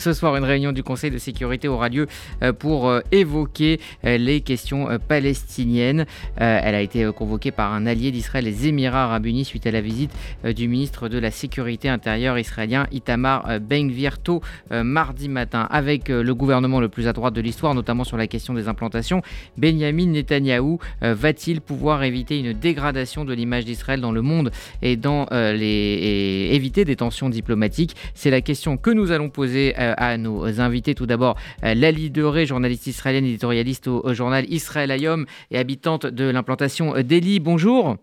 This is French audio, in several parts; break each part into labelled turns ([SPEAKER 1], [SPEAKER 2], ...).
[SPEAKER 1] Ce soir, une réunion du Conseil de sécurité aura lieu euh, pour euh, évoquer euh, les questions palestiniennes. Elle a été convoquée par un allié d'Israël, les Émirats arabes unis, suite à la visite du ministre de la Sécurité intérieure israélien Itamar Ben-Gvir tôt mardi matin. Avec le gouvernement le plus à droite de l'histoire, notamment sur la question des implantations, Benjamin Netanyahou va-t-il pouvoir éviter une dégradation de l'image d'Israël dans le monde et, dans, les, et éviter des tensions diplomatiques? C'est la question que nous allons poser euh, à nos invités. Tout d'abord, euh, Lali Deré, journaliste israélienne, éditorialiste au, journal Israël Ayom et habitante de l'implantation d'Eli. Bonjour.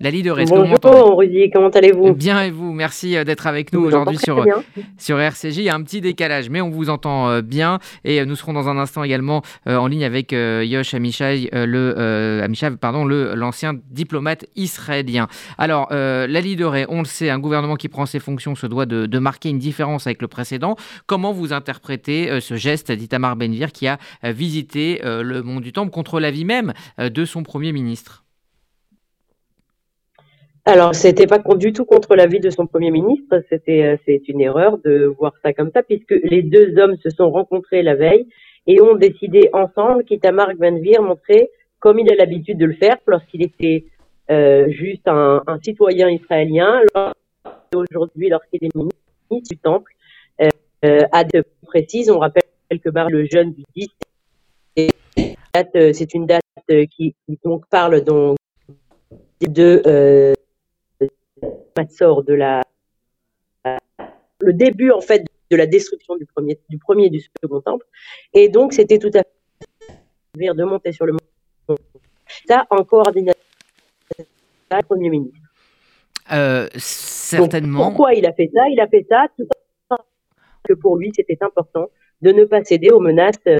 [SPEAKER 2] Lali de Bonjour Rudy, comment allez-vous?
[SPEAKER 1] Bien et vous, merci euh, d'être avec nous aujourd'hui sur, sur RCJ. Il y a un petit décalage, mais on vous entend euh, bien. Et euh, nous serons dans un instant également en ligne avec Yosh Amichai, le, pardon, le, l'ancien diplomate israélien. Alors, Lali de on le sait, un gouvernement qui prend ses fonctions se doit de, de marquer une différence avec le précédent. Comment vous interprétez ce geste d'Itamar Benvir qui a visité le monde du Temple contre l'avis même de son Premier ministre?
[SPEAKER 2] Alors, c'était pas du tout contre l'avis de son premier ministre. C'était, euh, c'est une erreur de voir ça comme ça, puisque les deux hommes se sont rencontrés la veille et ont décidé ensemble qu'Itamar Ben-Gvir montrait, comme il a l'habitude de le faire lorsqu'il était euh, juste un, citoyen israélien, aujourd'hui lorsqu'il est ministre du Temple, euh, à de précises. On rappelle que le jeune du 10, c'est une date qui, donc parle donc de sort de la le début en fait de la destruction du premier du premier et du second temple. Et donc c'était tout à fait de monter sur le ça en coordination avec le premier ministre.
[SPEAKER 1] Euh, certainement.
[SPEAKER 2] pourquoi il a fait ça? Il a fait ça tout que pour lui c'était important de ne pas céder aux menaces euh,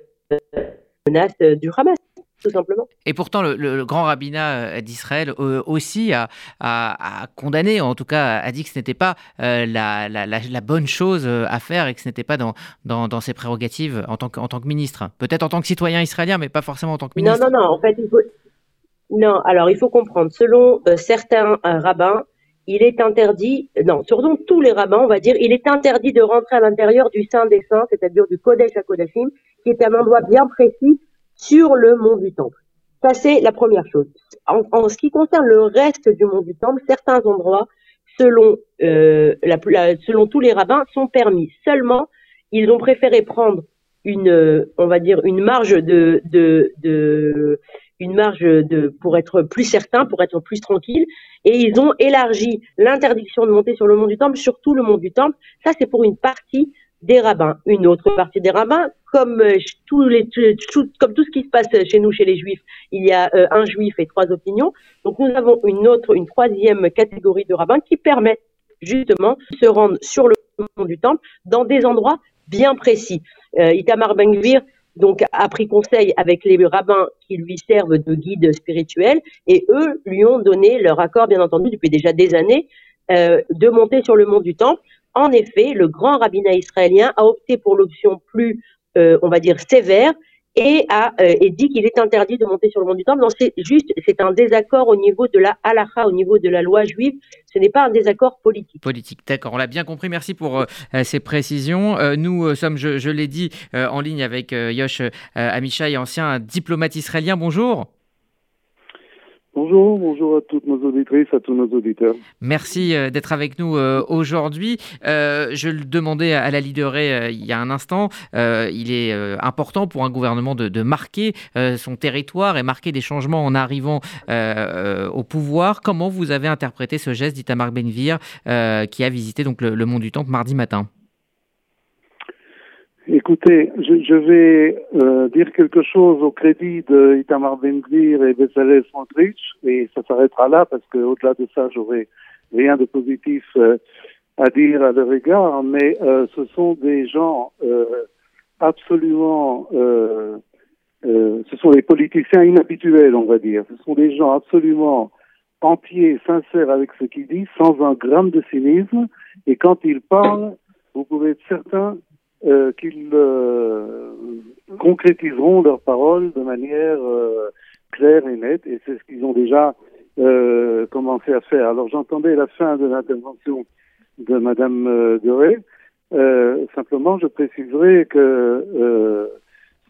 [SPEAKER 2] menaces du Hamas tout simplement.
[SPEAKER 1] Et pourtant, le, grand rabbinat euh, d'Israël euh, aussi a, condamné, en tout cas a dit que ce n'était pas euh, la, bonne chose à faire et que ce n'était pas dans, dans, ses prérogatives en tant que, en tant que ministre. Peut-être en tant que citoyen israélien, mais pas forcément en tant que ministre.
[SPEAKER 2] Non, non, non. En fait, il faut... non. Alors, il faut comprendre. Selon certains rabbins, il est interdit, non, surtout tous les rabbins, on va dire, il est interdit de rentrer à l'intérieur du Saint des Saints, c'est-à-dire du Kodesh à Kodashim, qui est un endroit bien précis sur le mont du Temple. Ça, c'est la première chose. En, ce qui concerne le reste du mont du Temple, certains endroits, selon, euh, tous les rabbins, sont permis. Seulement, ils ont préféré prendre une, on va dire, une marge de, une marge de, pour être plus certain, pour être plus tranquille, et ils ont élargi l'interdiction de monter sur le mont du Temple sur tout le mont du Temple. Ça, c'est pour une partie des rabbins. Une autre partie des rabbins, comme euh, comme tout ce qui se passe chez nous, chez les juifs, il y a euh, un juif et trois opinions. Donc nous avons une autre, une troisième catégorie de rabbins qui permettent justement de se rendre sur le mont du temple dans des endroits bien précis. Euh, Itamar ben donc a pris conseil avec les rabbins qui lui servent de guide spirituel et eux lui ont donné leur accord, bien entendu, depuis déjà des années, de monter sur le mont du temple en effet, le grand rabbinat israélien a opté pour l'option plus, euh, on va dire, sévère et a euh, dit qu'il est interdit de monter sur le mont du Temple. Non, c'est juste, c'est un désaccord au niveau de la halakha, au niveau de la loi juive. Ce n'est pas un désaccord politique.
[SPEAKER 1] Politique, d'accord. On l'a bien compris. Merci pour euh, ces précisions. nous sommes, je, l'ai dit, en ligne avec Yosh Amichai, ancien diplomate israélien. Bonjour.
[SPEAKER 3] Bonjour, bonjour à toutes nos auditrices, à tous nos auditeurs.
[SPEAKER 1] Merci euh, d'être avec nous euh, aujourd'hui. Euh, je le demandais à la leaderée il y a un instant. il est important pour un gouvernement de, marquer son territoire et marquer des changements en arrivant au pouvoir. Comment vous avez interprété ce geste d'Itamar Benvir qui a visité donc le Mont du Temple mardi matin?
[SPEAKER 3] Écoutez, je, vais euh, dire quelque chose au crédit de Itamar ben et Bezalel Smotrich, et ça s'arrêtera là parce qu'au-delà de ça, j'aurai rien de positif euh, à dire à leur égard, mais euh, ce sont des gens absolument, ce sont des politiciens inhabituels, on va dire. Ce sont des gens absolument entiers, sincères avec ce qu'ils disent, sans un gramme de cynisme, et quand ils parlent, vous pouvez être certain euh, qu'ils euh, concrétiseront leurs paroles de manière euh, claire et nette, et c'est ce qu'ils ont déjà commencé à faire. Alors j'entendais la fin de l'intervention de Madame Doré, simplement, je préciserai que euh,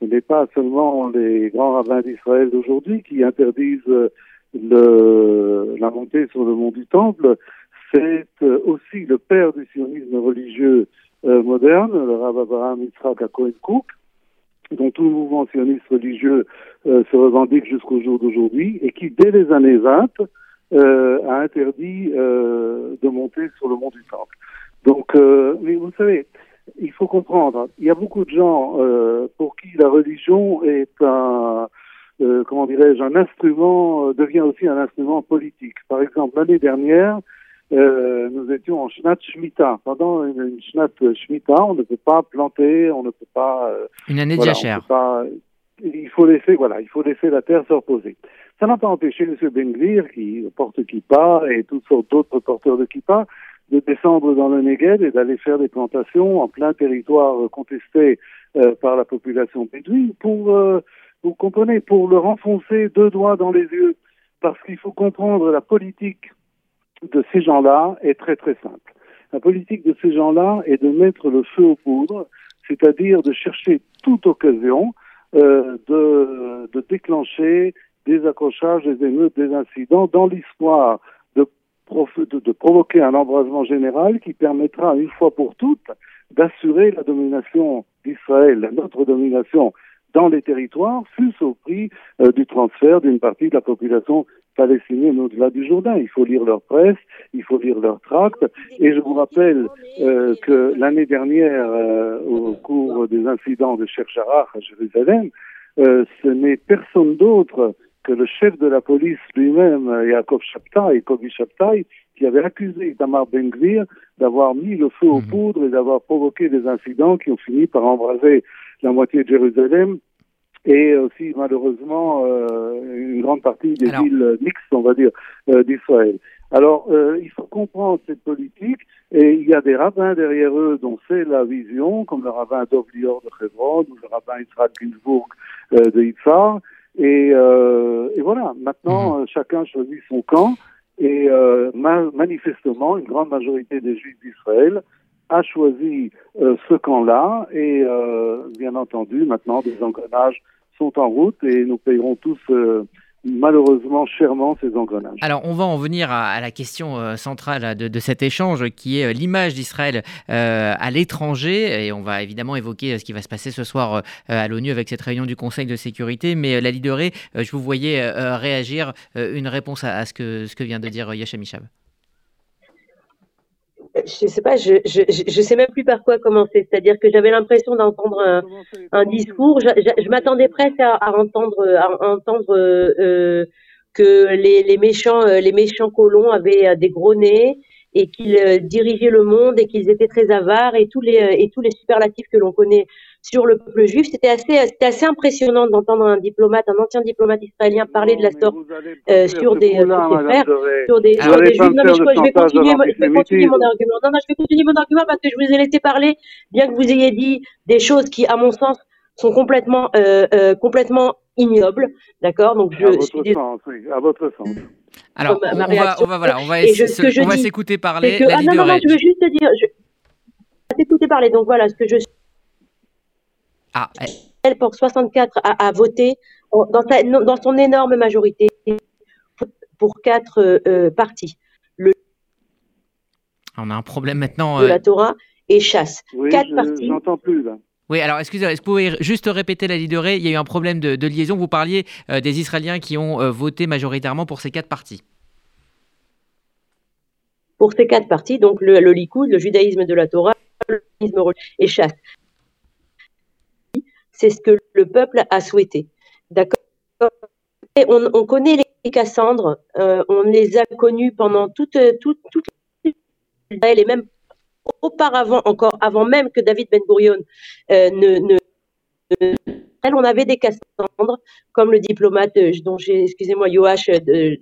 [SPEAKER 3] ce n'est pas seulement les grands rabbins d'Israël d'aujourd'hui qui interdisent le, la montée sur le mont du Temple, c'est aussi le père du sionisme religieux euh, moderne, le rabbin Abraham Yitzhak Cohen Cook, dont tout mouvement sioniste religieux euh, se revendique jusqu'au jour d'aujourd'hui, et qui, dès les années 20, euh, a interdit euh, de monter sur le mont du Temple. Donc, euh, mais vous savez, il faut comprendre, il y a beaucoup de gens euh, pour qui la religion est un, euh, comment dirais-je, un instrument, devient aussi un instrument politique. Par exemple, l'année dernière, euh, nous étions en Shnat Shemitah. Pendant une, une Shnat Shemitah, on ne peut pas planter, on ne peut pas... Euh,
[SPEAKER 1] Une année de
[SPEAKER 3] voilà, peut pas- il faut laisser, voilà, il faut laisser la terre se reposer. Ça n'a pas empêché M. Bengvir, qui porte kippa, et toutes sortes d'autres porteurs de kippa, de descendre dans le Negev et d'aller faire des plantations en plein territoire euh, contesté euh, par la population bédouine pour, euh, vous comprenez, pour leur enfoncer deux doigts dans les yeux. Parce qu'il faut comprendre la politique de ces gens-là est très très simple. La politique de ces gens-là est de mettre le feu aux poudres, c'est-à-dire de chercher toute occasion euh, de, déclencher des accrochages, des émeutes, des incidents dans prof- de, de provoquer un embrasement général qui permettra une fois pour toutes d'assurer la domination d'Israël, notre domination dans les territoires, fût au prix euh, du transfert d'une partie de la population palestinienne au-delà du Jourdain. Il faut lire leur presse, il faut lire leurs tracts. Et je vous rappelle euh, que l'année dernière, euh, au cours des incidents de Sheikh Jarrah à Jérusalem, euh, ce n'est personne d'autre que le chef de la police lui-même, euh, Yaakov Shabtai, Kobi Shabtai, qui avait accusé Tamar Ben-Gvir d'avoir mis le feu aux
[SPEAKER 1] Mhm.
[SPEAKER 3] poudres et d'avoir provoqué des incidents qui ont fini par embraser la moitié de Jérusalem et aussi malheureusement euh, une grande partie des
[SPEAKER 1] Alors-
[SPEAKER 3] villes mixtes, on va dire, euh, d'Israël. Alors, euh, il faut comprendre cette politique, et il y a des rabbins derrière eux dont c'est la vision, comme le rabbin Dov Lior de Hebron, ou le rabbin Israël Ginsburg euh, de Yitzhar, et, euh, et voilà, maintenant, euh, chacun choisit son camp, et ma- manifestement, une grande majorité des Juifs d'Israël a choisi euh, ce camp-là, et euh, bien entendu, maintenant, des engrenages sont en route, et nous payerons tous euh, malheureusement chèrement ces engrenages.
[SPEAKER 1] Alors, on va en venir à, à la question euh, centrale de, de cet échange, qui est euh, l'image d'Israël euh, à l'étranger. Et on va évidemment évoquer euh, ce qui va se passer ce soir euh, à l'ONU avec cette réunion du Conseil de sécurité. Mais euh, la leaderée, euh, je vous voyais euh, euh, réagir. euh, une réponse à, à ce, que, ce que vient de dire euh, Yachem Ishab.
[SPEAKER 2] Je sais pas, je, je, je sais même plus par quoi commencer. C'est-à-dire que j'avais l'impression d'entendre un, un discours. Je, je- je m'attendais presque à, à entendre, à entendre euh, euh, que les, les méchants, euh, les méchants colons avaient euh, des gros nez et qu'ils euh, dirigeaient le monde et qu'ils étaient très avares et tous les euh, et tous les superlatifs que l'on connaît sur le peuple juif. C'était assez, impressionnant d'entendre un diplomate, un ancien diplomate israélien parler de la sorte euh, sur des euh, sur frères, sur des, sur juifs. Non, mais je, vais continuer, je vais continuer mon argument. Non, non, je vais continuer mon argument parce que je vous ai laissé parler, bien que vous ayez dit des choses qui, à mon sens, sont complètement, euh, euh, complètement ignobles. D'accord? Donc, je
[SPEAKER 3] à
[SPEAKER 2] suis
[SPEAKER 3] votre
[SPEAKER 2] désolée.
[SPEAKER 3] sens, oui, à votre sens.
[SPEAKER 1] Alors,
[SPEAKER 2] ma-
[SPEAKER 1] on, va, on va, voilà, on va, s'écouter parler.
[SPEAKER 2] que,
[SPEAKER 1] La
[SPEAKER 2] ah non, non, non, je veux juste te dire, je, t'écouter parler. Donc voilà, ce que je
[SPEAKER 1] Ah, eh,
[SPEAKER 2] elle pour 64 a, a voté en- dans, sa- non, dans son énorme majorité pour quatre euh, euh, partis
[SPEAKER 1] on a un problème maintenant.
[SPEAKER 2] de
[SPEAKER 1] euh,
[SPEAKER 2] la Torah et chasse.
[SPEAKER 3] Oui,
[SPEAKER 2] Quatre
[SPEAKER 3] je- j'entends plus là.
[SPEAKER 1] Oui, alors excusez-moi, est-ce que vous pouvez juste répéter la leaderée Il y a eu un problème de, de liaison. Vous parliez euh, des Israéliens qui ont euh, voté majoritairement pour ces quatre partis.
[SPEAKER 2] pour ces quatre partis, donc le, le Likoud, le judaïsme de la Torah, le judaïsme et chasse. C'est ce que le peuple a souhaité. D'accord on, on connaît les Cassandres, euh, on les a connus pendant toute, toute, toute et même auparavant, encore avant même que David Ben Gurion euh, ne, ne, ne- on avait des Cassandres, comme le diplomate euh, dont j'ai, excusez-moi, de-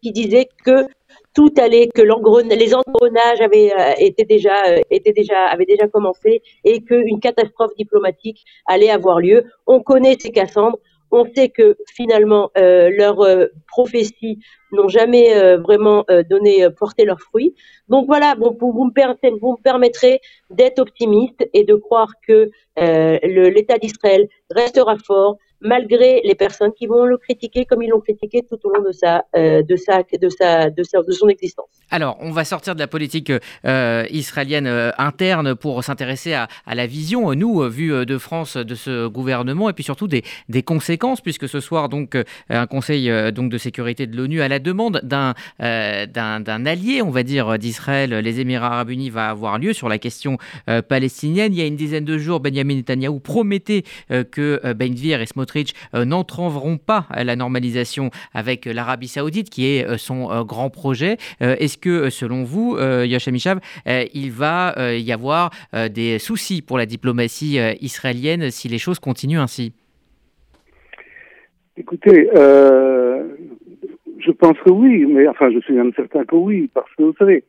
[SPEAKER 2] qui disait que tout allait, que les engrenages avaient euh, été déjà, euh, déjà, avaient déjà commencé et qu'une catastrophe diplomatique allait avoir lieu. On connaît ces Cassandres, On sait que finalement, euh, leurs prophéties n'ont jamais vraiment donné, porté leurs fruits. Donc voilà, bon, vous, me, vous me permettrez d'être optimiste et de croire que l'État d'Israël restera fort, malgré les personnes qui vont le critiquer comme ils l'ont critiqué tout au long de sa, euh, de sa, de sa, de son existence.
[SPEAKER 1] Alors, on va sortir de la politique euh, israélienne euh, interne pour s'intéresser à, la vision, nous, vue de France, de ce gouvernement, et puis surtout des, conséquences, puisque ce soir, donc, un Conseil donc, de sécurité de l'ONU, à la demande d'un d'un allié, on va dire, d'Israël, les Émirats arabes unis, va avoir lieu sur la question palestinienne. Il y a une dizaine de jours, Benjamin Netanyahu promettait que Ben Gvir et Smotrich euh, n'entrevront pas à la normalisation avec l'Arabie saoudite, qui est euh, son euh, grand projet. Est-ce que, selon vous, Mishav, il va y avoir des soucis pour la diplomatie israélienne si les choses continuent ainsi?
[SPEAKER 3] Écoutez, je pense que oui, mais enfin, je suis même certain que oui, parce que vous savez,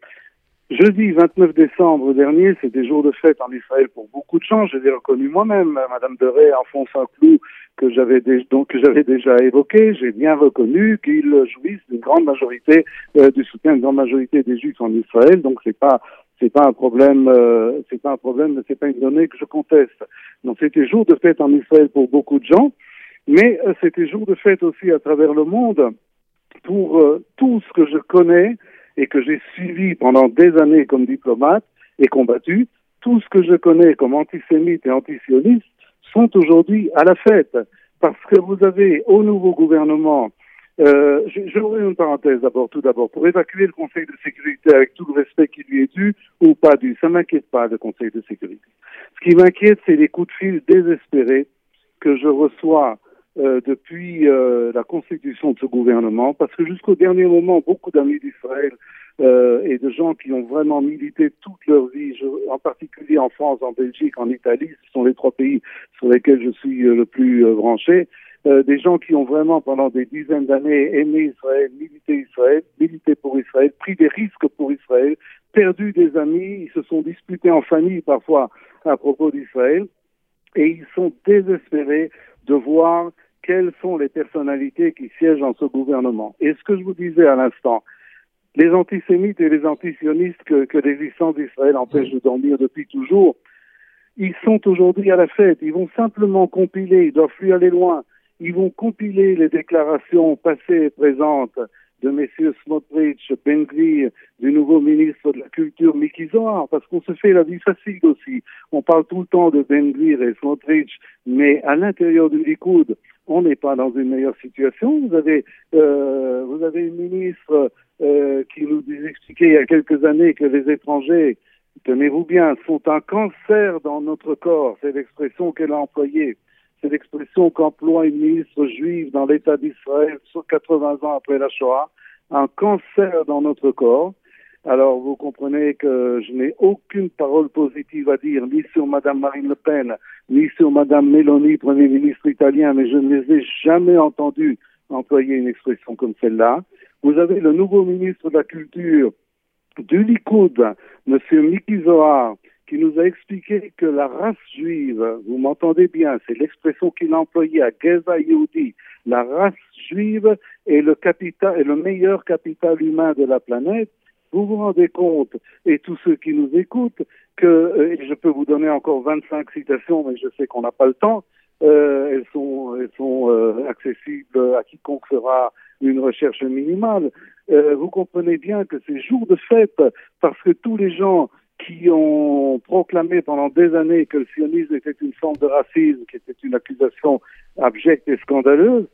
[SPEAKER 3] Jeudi 29 décembre dernier, c'était jour de fête en Israël pour beaucoup de gens. Je l'ai reconnu moi-même. Madame de Ray enfonce un clou que j'avais donc que j'avais déjà évoqué. J'ai bien reconnu qu'ils jouissent d'une grande majorité euh, du soutien d'une grande majorité des Juifs en Israël. Donc c'est pas c'est pas un problème, euh, c'est pas un problème, c'est pas une donnée que je conteste. Donc c'était jour de fête en Israël pour beaucoup de gens, mais euh, c'était jour de fête aussi à travers le monde pour tout ce que je connais et que j'ai suivi pendant des années comme diplomate et combattu, tout ce que je connais comme antisémite et antisioniste sont aujourd'hui à la fête. Parce que vous avez au nouveau gouvernement, euh, ouvrir une parenthèse d'abord, tout d'abord, pour évacuer le Conseil de sécurité avec tout le respect qui lui est dû ou pas dû. Ça m'inquiète pas, le Conseil de sécurité. Ce qui m'inquiète, c'est les coups de fil désespérés que je reçois euh, depuis euh, la constitution de ce gouvernement, parce que jusqu'au dernier moment, beaucoup d'amis d'Israël euh, et de gens qui ont vraiment milité toute leur vie, en particulier en France, en Belgique, en Italie, ce sont les trois pays sur lesquels je suis le plus branché, des gens qui ont vraiment pendant des dizaines d'années aimé Israël, milité Israël, milité pour Israël, pris des risques pour Israël, perdu des amis, ils se sont disputés en famille parfois à propos d'Israël, et ils sont désespérés de voir quelles sont les personnalités qui siègent dans ce gouvernement. Et ce que je vous disais à l'instant, les antisémites et les antisionistes que, que l'existence d'Israël empêche de dormir depuis toujours, ils sont aujourd'hui à la fête. Ils vont simplement compiler, ils doivent plus aller loin, ils vont compiler les déclarations passées et présentes de messieurs Smotrich, Bengli, du nouveau ministre de la Culture, Miki Zohar, parce qu'on se fait la vie facile aussi. On parle tout le temps de Bengli et Smotrich, mais à l'intérieur du Likoud, on n'est pas dans une meilleure situation. Vous avez, euh, vous avez une ministre euh, qui nous expliquait il y a quelques années que les étrangers, tenez-vous bien, sont un cancer dans notre corps. C'est l'expression qu'elle a employée. C'est l'expression qu'emploie une ministre juive dans l'État d'Israël 80 ans après la Shoah. Un cancer dans notre corps. Alors, vous comprenez que je n'ai aucune parole positive à dire, ni sur Madame Marine Le Pen, ni sur Madame Meloni, Premier ministre italien, mais je ne les ai jamais entendus employer une expression comme celle-là. Vous avez le nouveau ministre de la Culture du Likoud, Monsieur Miki Zohar, qui nous a expliqué que la race juive, vous m'entendez bien, c'est l'expression qu'il a employée à Geza Yehudi, la race juive est le capital, est le meilleur capital humain de la planète, vous vous rendez compte, et tous ceux qui nous écoutent, que, euh, et je peux vous donner encore 25 citations, mais je sais qu'on n'a pas le temps, euh, elles sont, elles sont euh, accessibles à quiconque fera une recherche minimale. Vous comprenez bien que c'est jour de fête parce que tous les gens qui ont proclamé pendant des années que le sionisme était une forme de racisme, qui était une accusation abjecte et scandaleuse,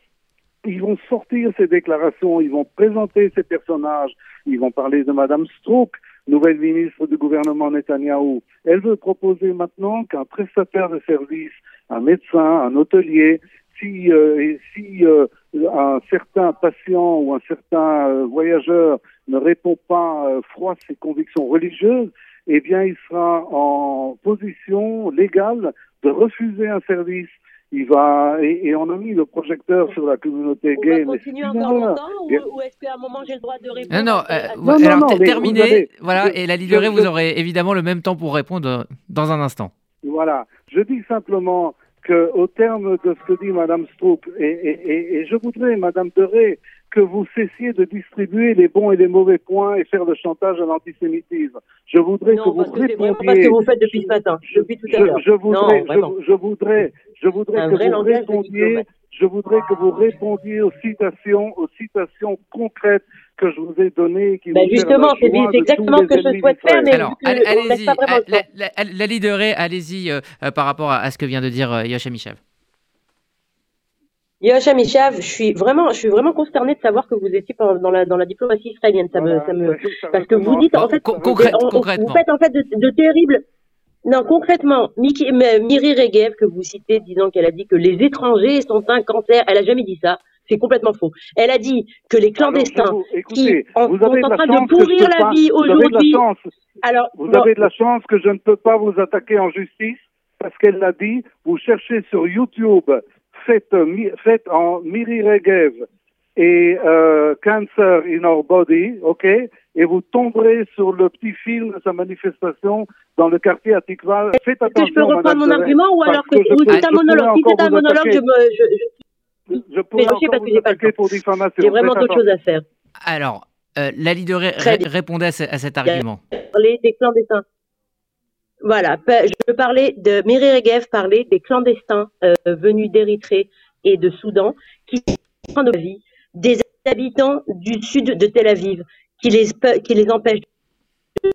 [SPEAKER 3] ils vont sortir ces déclarations, ils vont présenter ces personnages, ils vont parler de Madame Strouk, nouvelle ministre du gouvernement Netanyahou. Elle veut proposer maintenant qu'un prestataire de service, un médecin, un hôtelier, si, euh, si euh, un certain patient ou un certain euh, voyageur ne répond pas froid à ses convictions religieuses, eh bien, il sera en position légale de refuser un service il va et, on a mis le projecteur sur la communauté
[SPEAKER 2] on
[SPEAKER 3] gay.
[SPEAKER 2] Va continuer encore longtemps ou, est-ce qu'à un moment j'ai le droit de répondre
[SPEAKER 1] Non, non, euh, alors terminé, voilà, et la ligne vous aurez évidemment le même temps pour répondre dans un instant.
[SPEAKER 3] Voilà, je dis simplement qu'au terme de ce que dit Madame Stroop, et, et, et, je voudrais, Madame Deré, que vous cessiez de distribuer les bons et les mauvais points et faire le chantage à l'antisémitisme. Je voudrais que vous répondiez.
[SPEAKER 2] C'est pas ce que vous faites depuis ce matin, depuis tout à l'heure.
[SPEAKER 3] Je, voudrais, je, voudrais, je voudrais que vous répondiez. Je voudrais que vous répondiez aux citations, aux citations concrètes que je vous ai données. Qui
[SPEAKER 2] ben justement, c'est exactement ce que je souhaite faire, mais
[SPEAKER 1] Alors, allez-y, la, la, la, leader, allez-y euh, euh, par rapport à, ce que vient de dire euh, Yoshua Michav.
[SPEAKER 2] Michav, je suis vraiment, je suis vraiment consterné de savoir que vous étiez dans la, dans la diplomatie israélienne. Ça me, ça me, parce que vous dites, en fait,
[SPEAKER 1] concrètement,
[SPEAKER 2] vous faites en fait de, de terribles, non, concrètement, Miri Regev, que vous citez, disant qu'elle a dit que les étrangers sont un cancer, elle a jamais dit ça. C'est complètement faux. Elle a dit que les clandestins qui sont en train de pourrir la vie aujourd'hui.
[SPEAKER 3] Alors, vous avez de la chance que je ne peux pas vous attaquer en justice parce qu'elle l'a dit. Vous cherchez sur YouTube, faites, faites en Miri Regev et euh, Cancer in Our Body, ok? Et vous tomberez sur le petit film de sa manifestation dans le quartier.
[SPEAKER 2] Faites attention. Est-ce que je peux reprendre mon argument ou alors que, que c'est un monologue Si c'est un monologue, je me. Je, je, je pourrais encore parce que j'ai pas le pour diffamation. J'ai vraiment d'autres choses à faire.
[SPEAKER 1] Alors, euh, la leader répondait à, ce, à, cet argument.
[SPEAKER 2] Parler des clandestins. Voilà, je parlais de Miri Regev parler des clandestins euh, venus d'Érythrée et de Soudan qui prennent de la vie des habitants du sud de Tel Aviv qui les, qui les empêche de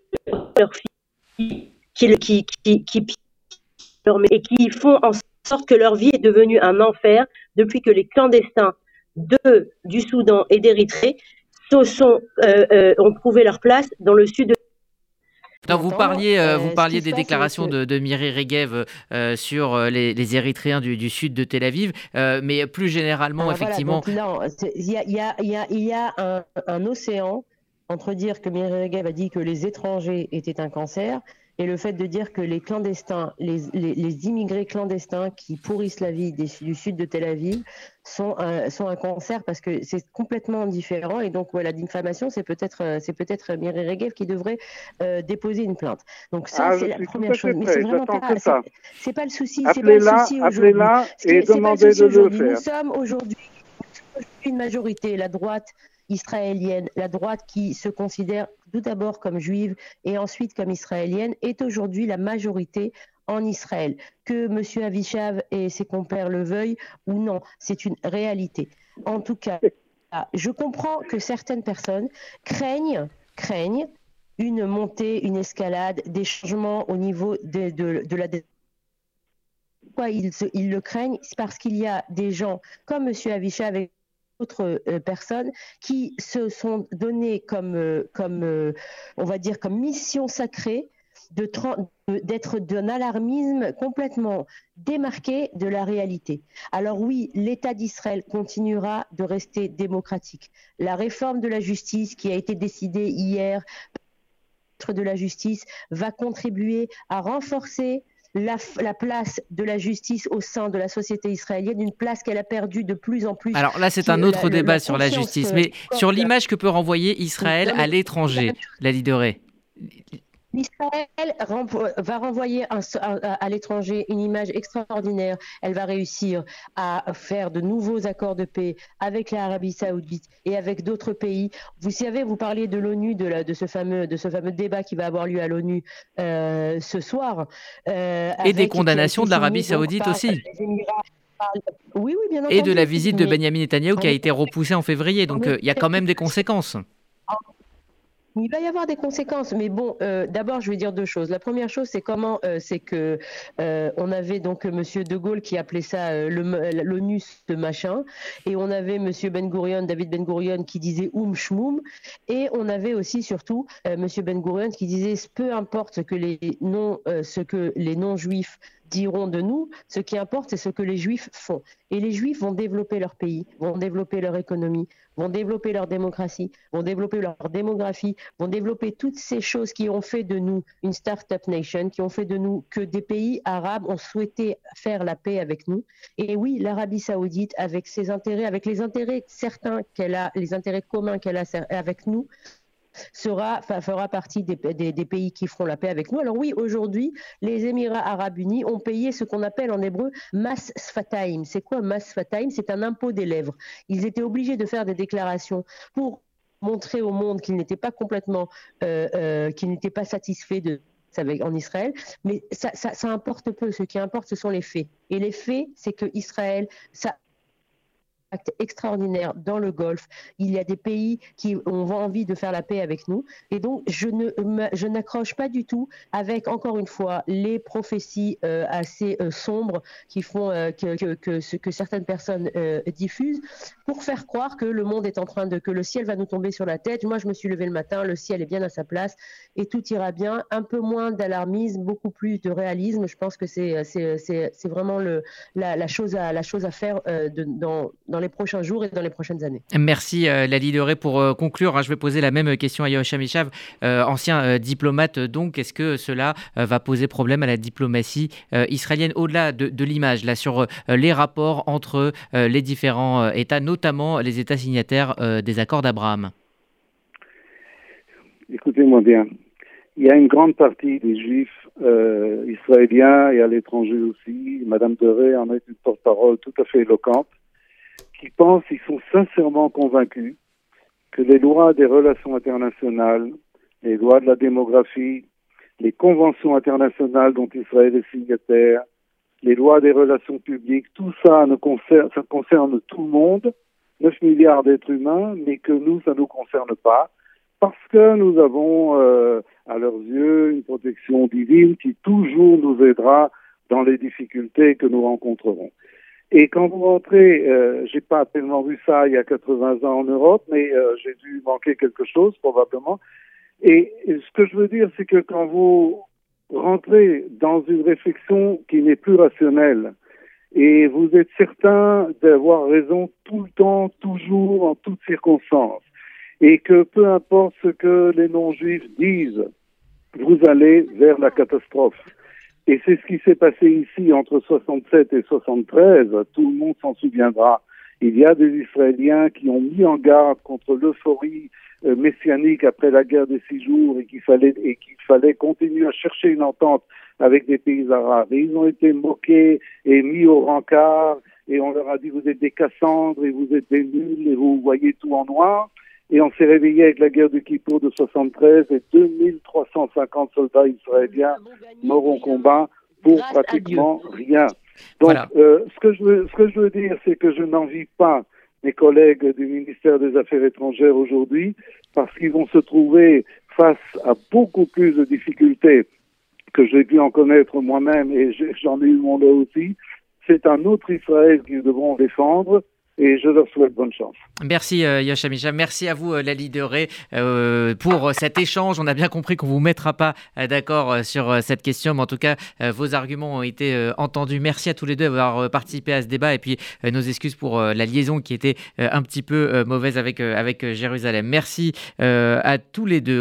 [SPEAKER 2] leur fille, qui, qui, qui, qui, et qui font en sorte que leur vie est devenue un enfer depuis que les clandestins de, du Soudan et d'Érythrée euh, euh, ont trouvé leur place dans le sud de
[SPEAKER 1] vous parliez, euh, vous parliez des déclarations de, de Mireille Regev sur les, les, Érythréens du, du, sud de Tel Aviv, mais plus généralement, effectivement.
[SPEAKER 4] non, il y a, y a, y a, y a un, un, océan entre dire que Mireille a dit que les étrangers étaient un cancer et le fait de dire que les clandestins, les, les, immigrés clandestins qui pourrissent la vie du sud de Tel Aviv sont un, sont un cancer parce que c'est complètement différent et donc voilà, la diffamation c'est peut-être c'est peut-être Mireille Regev qui devrait euh, déposer une plainte. Donc ça
[SPEAKER 3] ah,
[SPEAKER 4] c'est la première chose, mais c'est vraiment pas c'est pas le souci,
[SPEAKER 3] c'est pas le souci aujourd'hui. et demandez de le faire.
[SPEAKER 4] Nous sommes aujourd'hui une majorité, la droite israélienne, la droite qui se considère tout d'abord comme juive et ensuite comme israélienne, est aujourd'hui la majorité en Israël. Que M. Avishav et ses compères le veuillent ou non, c'est une réalité. En tout cas, je comprends que certaines personnes craignent, une montée, une escalade, des changements au niveau de, de, la pourquoi ils, le craignent? C'est parce qu'il y a des gens comme M. Avishav d'autres euh, personnes qui se sont données comme, euh, comme euh, on va dire, comme mission sacrée d'être d'un alarmisme complètement démarqué de la réalité. Alors oui, l'État d'Israël continuera de rester démocratique. La réforme de la justice qui a été décidée hier de la justice va contribuer à renforcer la, place de la justice au sein de la société israélienne, une place qu'elle a perdue de plus en plus.
[SPEAKER 1] Alors là, c'est un autre débat sur la justice, mais sur l'image que peut renvoyer Israël à l'étranger, la leaderée.
[SPEAKER 4] Israël va renvoyer à l'étranger une image extraordinaire. Elle va réussir à faire de nouveaux accords de paix avec l'Arabie saoudite et avec d'autres pays. Vous savez, vous parliez de l'ONU, de, ce fameux, de ce fameux débat qui va avoir lieu à l'ONU euh, ce soir.
[SPEAKER 1] Euh, et des condamnations de l'Arabie saoudite aussi.
[SPEAKER 4] Oui, oui, bien
[SPEAKER 1] Et de la visite de Benjamin Netanyahu qui a été repoussée en février. Donc euh, il y a quand même des conséquences.
[SPEAKER 4] Il va y avoir des conséquences, mais bon, euh, d'abord, je vais dire deux choses. La première chose, c'est comment, euh, c'est que euh, on avait donc Monsieur De Gaulle qui appelait ça l'ONU de machin, et on avait Monsieur Ben Gurion, David Ben Gurion, qui disait oum shmoum, et on avait aussi surtout Monsieur Ben Gurion qui disait peu importe ce que les non, ce que les non juifs diront de nous, ce qui importe, c'est ce que les Juifs font. Et les Juifs vont développer leur pays, vont développer leur économie, vont développer leur démocratie, vont développer leur démographie, vont développer toutes ces choses qui ont fait de nous une start-up nation, qui ont fait de nous que des pays arabes ont souhaité faire la paix avec nous. Et oui, l'Arabie saoudite, avec ses intérêts, avec les intérêts certains qu'elle a, les intérêts communs qu'elle a avec nous, sera, fera partie des, pays qui feront la paix avec nous. Alors oui, aujourd'hui, les Émirats arabes unis ont payé ce qu'on appelle en hébreu mas sfataim. C'est quoi mas sfataim C'est un impôt des lèvres. Ils étaient obligés de faire des déclarations pour montrer au monde qu'ils n'étaient pas complètement, euh, euh, qu'ils n'étaient pas satisfaits de en Israël, mais ça, ça, importe peu. Ce qui importe, ce sont les faits. Et les faits, c'est que Israël, ça extraordinaire dans le Golfe. Il y a des pays qui ont envie de faire la paix avec nous. Et donc, je ne je n'accroche pas du tout avec, encore une fois, les prophéties euh, assez euh, sombres qui font euh, que, que, que, ce que certaines personnes diffusent pour faire croire que le monde est en train de, que le ciel va nous tomber sur la tête. Moi, je me suis levé le matin, le ciel est bien à sa place et tout ira bien. Un peu moins d'alarmisme, beaucoup plus de réalisme. Je pense que c'est, c'est, c'est, vraiment le, la, chose à, la chose à faire dans les prochains jours et dans les prochaines années.
[SPEAKER 1] Merci euh, Lali Doré. Pour euh, conclure, hein, je vais poser la même question à Yosham Ishav, euh, ancien diplomate. Donc, est-ce que cela va poser problème à la diplomatie israélienne au-delà de, l'image, là, sur les rapports entre les différents États, notamment les États signataires des accords d'Abraham?
[SPEAKER 3] Écoutez-moi bien. Il y a une grande partie des juifs israéliens et à l'étranger aussi. Madame Doré en est une porte-parole tout à fait éloquente qui pensent, ils sont sincèrement convaincus que les lois des relations internationales, les lois de la démographie, les conventions internationales dont Israël est signataire, les lois des relations publiques, tout ça, ne concerne, ça concerne tout le monde, 9 milliards d'êtres humains, mais que nous, ça ne nous concerne pas, parce que nous avons, euh, à leurs yeux, une protection divine qui toujours nous aidera dans les difficultés que nous rencontrerons. Et quand vous rentrez, euh, j'ai pas tellement vu ça il y a 80 ans en Europe, mais euh, j'ai dû manquer quelque chose probablement. Et, ce que je veux dire, c'est que quand vous rentrez dans une réflexion qui n'est plus rationnelle, et vous êtes certain d'avoir raison tout le temps, toujours, en toutes circonstances, et que peu importe ce que les non-juifs disent, vous allez vers la catastrophe. Et c'est ce qui s'est passé ici entre 67 et 73. Tout le monde s'en souviendra. Il y a des Israéliens qui ont mis en garde contre l'euphorie euh, messianique après la guerre des six jours et qu'il fallait et qu'il fallait continuer à chercher une entente avec des pays arabes. Et ils ont été moqués et mis au rencard et on leur a dit vous êtes des Cassandres et vous êtes des nuls et vous voyez tout en noir. Et on s'est réveillé avec la guerre de Kippour de 73 et 2350 soldats israéliens morts au combat pour pratiquement rien. Donc, euh, ce, que je veux, ce que je veux dire, c'est que je n'envie pas mes collègues du ministère des Affaires étrangères aujourd'hui parce qu'ils vont se trouver face à beaucoup plus de difficultés que j'ai pu en connaître moi-même et j'en ai eu mon lot aussi. C'est un autre Israël qu'ils devront défendre et je leur souhaite bonne chance.
[SPEAKER 1] Merci euh, Yachamisha, merci à vous euh, Lali euh, pour cet échange. On a bien compris qu'on ne vous mettra pas d'accord sur cette question, mais en tout cas vos arguments ont été entendus. Merci à tous les deux d'avoir participé à ce débat et puis nos excuses pour la liaison qui était un petit peu mauvaise avec, avec Jérusalem. Merci à tous les deux.